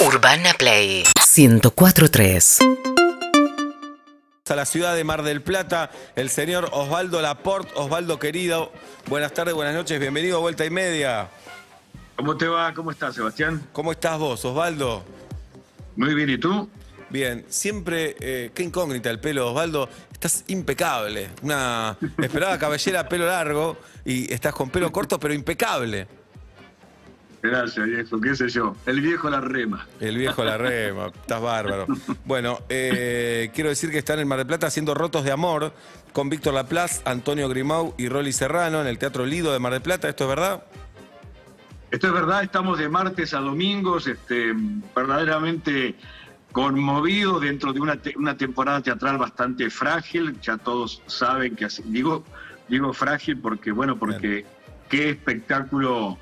Urbana Play 1043. a la ciudad de Mar del Plata, el señor Osvaldo Laporte. Osvaldo querido, buenas tardes, buenas noches, bienvenido a Vuelta y Media. ¿Cómo te va? ¿Cómo estás, Sebastián? ¿Cómo estás vos, Osvaldo? Muy bien, ¿y tú? Bien, siempre, eh, qué incógnita el pelo, Osvaldo. Estás impecable. Una esperaba cabellera, pelo largo, y estás con pelo corto, pero impecable. Gracias, viejo, qué sé yo. El viejo la rema. El viejo la rema, estás bárbaro. Bueno, eh, quiero decir que están en Mar del Plata haciendo Rotos de Amor con Víctor Laplace, Antonio Grimau y Rolly Serrano en el Teatro Lido de Mar del Plata. ¿Esto es verdad? Esto es verdad, estamos de martes a domingos, este, verdaderamente conmovidos dentro de una, te- una temporada teatral bastante frágil. Ya todos saben que así, digo, digo frágil porque, bueno, porque qué espectáculo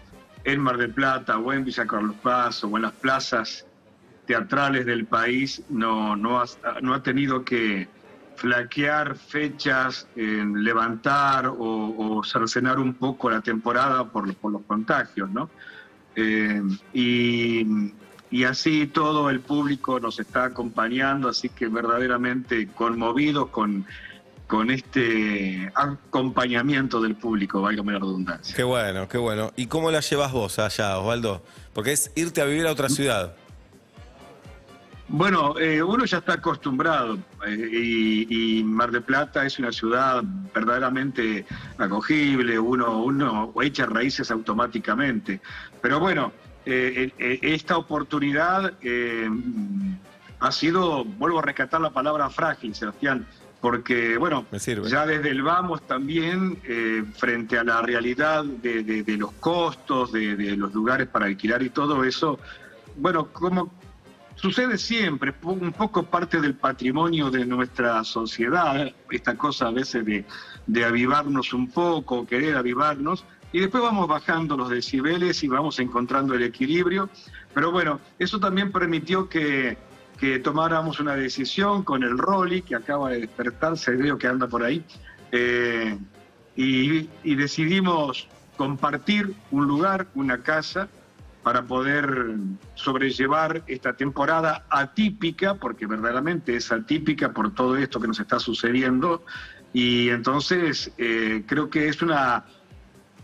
en Mar del Plata o en Villa Carlos Paz o en las plazas teatrales del país no, no, ha, no ha tenido que flaquear fechas, en levantar o, o cercenar un poco la temporada por, por los contagios, ¿no? Eh, y, y así todo el público nos está acompañando, así que verdaderamente conmovidos con, con este acompañamiento del público, valga la redundancia. Qué bueno, qué bueno. ¿Y cómo la llevas vos allá, Osvaldo? Porque es irte a vivir a otra ciudad. Bueno, eh, uno ya está acostumbrado eh, y, y Mar del Plata es una ciudad verdaderamente acogible, uno, uno echa raíces automáticamente. Pero bueno, eh, esta oportunidad ha sido, vuelvo a rescatar la palabra frágil, Sebastián, porque bueno, ya desde el vamos también, eh, frente a la realidad de, de- de los costos, de, de los lugares para alquilar y todo eso, bueno, como sucede siempre, un poco parte del patrimonio de nuestra sociedad, esta cosa a veces de, de avivarnos un poco, querer avivarnos, y después vamos bajando los decibeles y vamos encontrando el equilibrio. Pero bueno, eso también permitió que, que tomáramos una decisión con el Rolly, que acaba de despertarse, veo que anda por ahí, eh, y, decidimos compartir un lugar, una casa, para poder sobrellevar esta temporada atípica, porque verdaderamente es atípica por todo esto que nos está sucediendo, y entonces eh, creo que es una,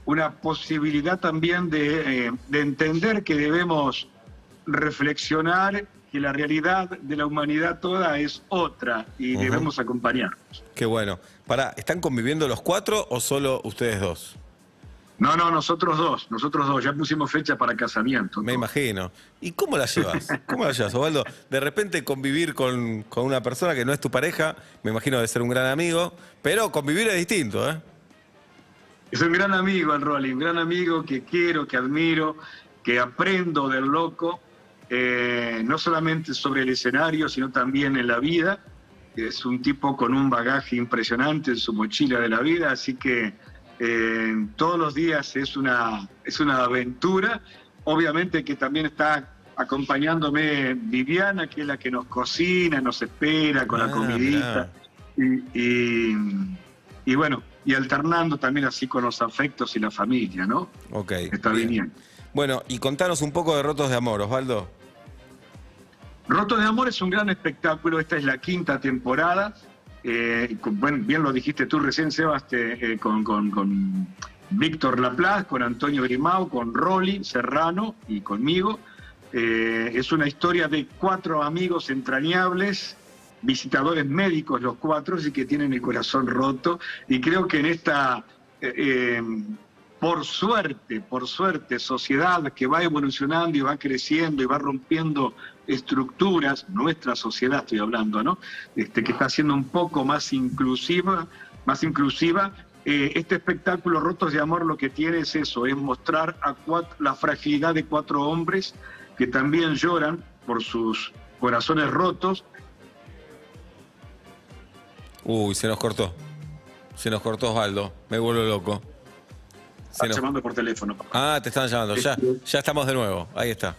una posibilidad también de, eh, de entender que debemos reflexionar que la realidad de la humanidad toda es otra y debemos acompañarnos. Qué bueno. Pará, ¿están conviviendo los cuatro o solo ustedes dos? No, no, nosotros dos, nosotros dos, ya pusimos fecha para casamiento. Me imagino. ¿Y cómo la llevas? ¿Cómo la llevas, Osvaldo? De repente convivir con, con una persona que no es tu pareja, me imagino de ser un gran amigo, pero convivir es distinto, ¿eh? Es un gran amigo el Rolly, un gran amigo que quiero, que admiro, que aprendo del loco, eh, no solamente sobre el escenario, sino también en la vida. Es un tipo con un bagaje impresionante en su mochila de la vida, así que eh, todos los días es una, es una aventura. Obviamente que también está acompañándome Viviana, que es la que nos cocina, nos espera con Ah, la comidita. Y, y- y bueno, y alternando también así con los afectos y la familia, ¿no? Ok. Está bien. bien. Bueno, y contanos un poco de Rotos de Amor, Osvaldo. Roto de Amor es un gran espectáculo, esta es la quinta temporada. eh, bien lo dijiste tú recién, Sebas, te- eh, con, con- con Víctor Laplace, con Antonio Grimau, con Rolly Serrano y conmigo. Eh, es una historia de cuatro amigos entrañables, visitadores médicos los cuatro, y que tienen el corazón roto. Y creo que en esta, por suerte, por suerte, sociedad que va evolucionando y va creciendo y va rompiendo estructuras, nuestra sociedad estoy hablando, ¿no? Este, que está siendo un poco más inclusiva, más inclusiva. Eh, este espectáculo Rotos de Amor lo que tiene es eso, es mostrar a cuat- la fragilidad de cuatro hombres que también lloran por sus corazones rotos. Uy, se nos cortó. Se nos cortó Osvaldo. Me vuelvo loco. Están nos- llamando por teléfono. papá. Ah, te están llamando. Ya, ya estamos de nuevo. Ahí está.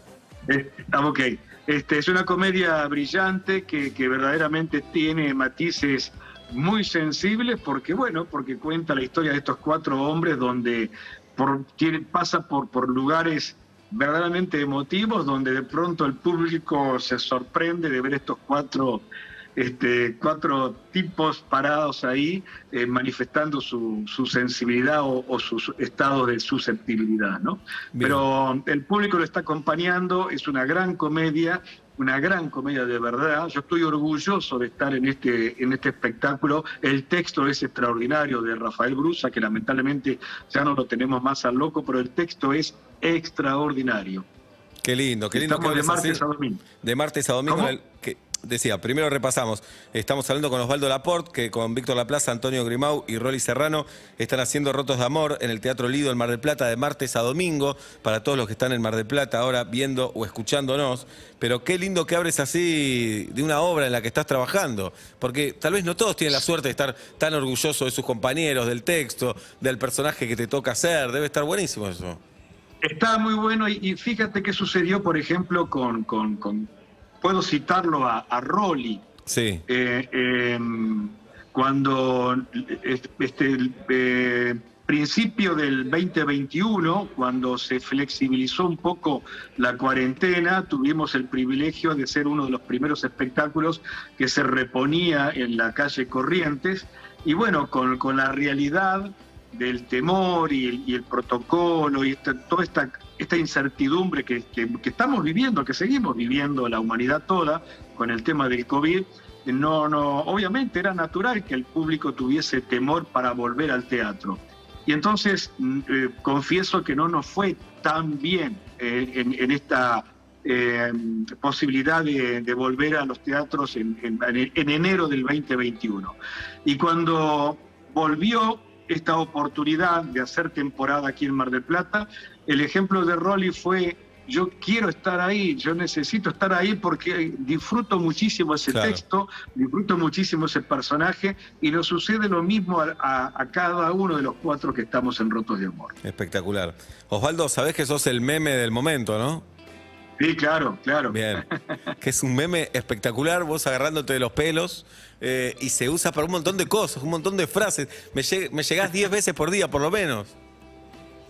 Eh, ah, ok. Este, es una comedia brillante que, que verdaderamente tiene matices muy sensibles porque, bueno, porque cuenta la historia de estos cuatro hombres donde por, tiene- pasa por, por lugares verdaderamente emotivos, donde de pronto el público se sorprende de ver estos cuatro este, cuatro tipos parados ahí eh, manifestando su, su sensibilidad o, o, su estado de susceptibilidad, ¿no? Pero el público lo está acompañando, es una gran comedia, una gran comedia de verdad. Yo estoy orgulloso de estar en este, en este espectáculo. El texto es extraordinario de Rafael Brusa, que lamentablemente ya no lo tenemos más al loco, pero el texto es extraordinario. Qué lindo, qué lindo. de martes a domingo. De martes a domingo. Que, decía, primero repasamos, estamos hablando con Osvaldo Laporte, que con Víctor Laplaza, Antonio Grimau y Rolly Serrano están haciendo Rotos de Amor en el Teatro Lido en Mar del Plata de martes a domingo, para todos los que están en Mar del Plata ahora viendo o escuchándonos. Pero qué lindo que abres así de una obra en la que estás trabajando, porque tal vez no todos tienen la suerte de estar tan orgullosos de sus compañeros, del texto, del personaje que te toca hacer, debe estar buenísimo eso. Está muy bueno y, fíjate qué sucedió, por ejemplo, con, con puedo citarlo a, a Rolly. Sí. Eh, em, cuando este, eh, principio del 2021, cuando se flexibilizó un poco la cuarentena, tuvimos el privilegio de ser uno de los primeros espectáculos que se reponía en la calle Corrientes. Y bueno, con, con la realidad del temor y el, protocolo y toda esta, esta incertidumbre que, estamos viviendo, que seguimos viviendo la humanidad toda con el tema del COVID, no, no, obviamente era natural que el público tuviese temor para volver al teatro. Y entonces mm, eh, confieso que no nos fue tan bien eh, en, esta eh, posibilidad de, volver a los teatros en, en enero del 2021. Y cuando volvió esta oportunidad de hacer temporada aquí en Mar del Plata. El ejemplo de Rolly fue, yo quiero estar ahí, yo necesito estar ahí porque disfruto muchísimo ese texto, disfruto muchísimo ese personaje y nos sucede lo mismo a, cada uno de los cuatro que estamos en Rotos de Amor. Espectacular. Osvaldo, sabés que sos el meme del momento, ¿no? Sí, claro, claro. Bien. Que es un meme espectacular, vos agarrándote de los pelos eh, y se usa para un montón de cosas, un montón de frases. Me, me llegás 10 veces por día, por lo menos.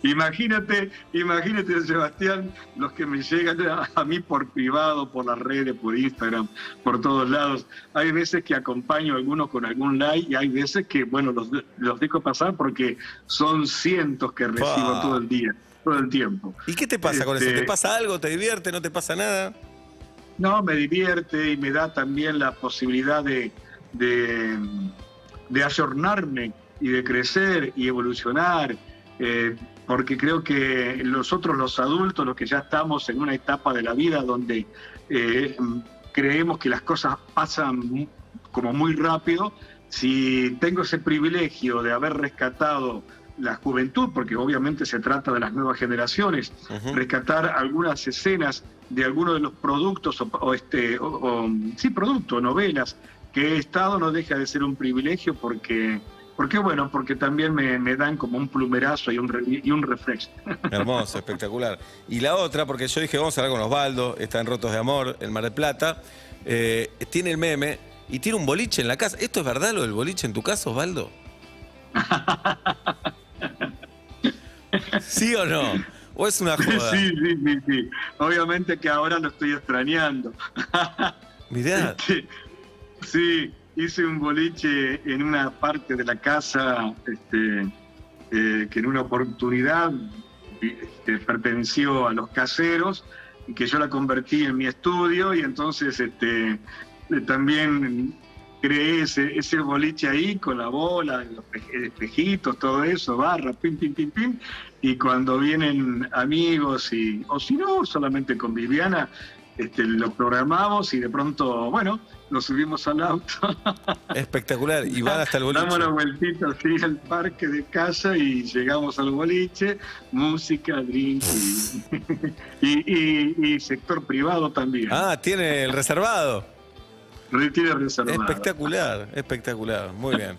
Imagínate, imagínate, Sebastián, los que me llegan a, mí por privado, por las redes, por Instagram, por todos lados. Hay veces que acompaño a algunos con algún like y hay veces que, bueno, los, los dejo pasar porque son cientos que recibo todo el día todo el tiempo. ¿Y qué te pasa con eso? ¿Te este, pasa algo? ¿Te divierte? ¿No te pasa nada? No, me divierte y me da también la posibilidad de, de, ayornarme y de crecer y evolucionar, eh, porque creo que nosotros los adultos, los que ya estamos en una etapa de la vida donde eh, creemos que las cosas pasan como muy rápido, si tengo ese privilegio de haber rescatado la juventud, porque obviamente se trata de las nuevas generaciones, rescatar algunas escenas de algunos de los productos o, este o, sí productos, novelas que he estado no deja de ser un privilegio porque porque bueno, porque también me, dan como un plumerazo y un, y un refresco. Hermoso, espectacular. Y la otra, porque yo dije, vamos a hablar con Osvaldo, está en Rotos de Amor, en Mar del Plata, eh, tiene el meme y tiene un boliche en la casa. ¿Esto es verdad lo del boliche en tu casa, Osvaldo? ¿Sí o no? ¿O es una joda? Sí, sí, sí, sí. Obviamente que ahora lo estoy extrañando. Mirá. Este, sí, hice un boliche en una parte de la casa este, eh, que en una oportunidad este, perteneció a los caseros y que yo la convertí en mi estudio y entonces este, también creé ese, ese boliche ahí con la bola, los espejitos, todo eso, barra, pim, pim, pim, pim. Y cuando vienen amigos, y, o si no, solamente con Viviana, este, lo programamos y de pronto, bueno, nos subimos al auto. Espectacular, y van hasta el boliche. Damos la vueltita así al parque de casa y llegamos al boliche, música, drink y, y sector privado también. Ah, tiene el reservado. Reservado. Espectacular, espectacular. Muy bien.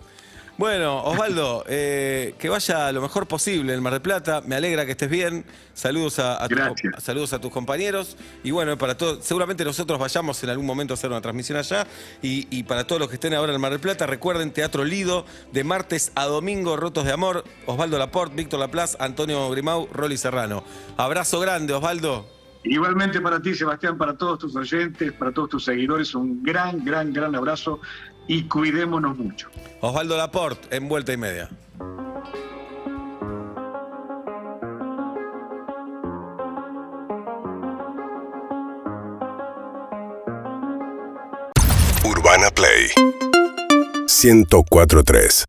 Bueno, Osvaldo, eh, que vaya lo mejor posible en Mar del Plata. Me alegra que estés bien. Saludos a, a tu- Gracias. saludos a tus compañeros. Y bueno, para todos, seguramente nosotros vayamos en algún momento a hacer una transmisión allá. Y, y para todos los que estén ahora en Mar del Plata, recuerden Teatro Lido, de martes a domingo, Rotos de Amor. Osvaldo Laporte, Víctor Laplace, Antonio Grimau, Rolly Serrano. Abrazo grande, Osvaldo. Igualmente para ti, Sebastián, para todos tus oyentes, para todos tus seguidores, un gran, gran, gran abrazo y cuidémonos mucho. Osvaldo Laporte, en vuelta y media. Urbana Play 1043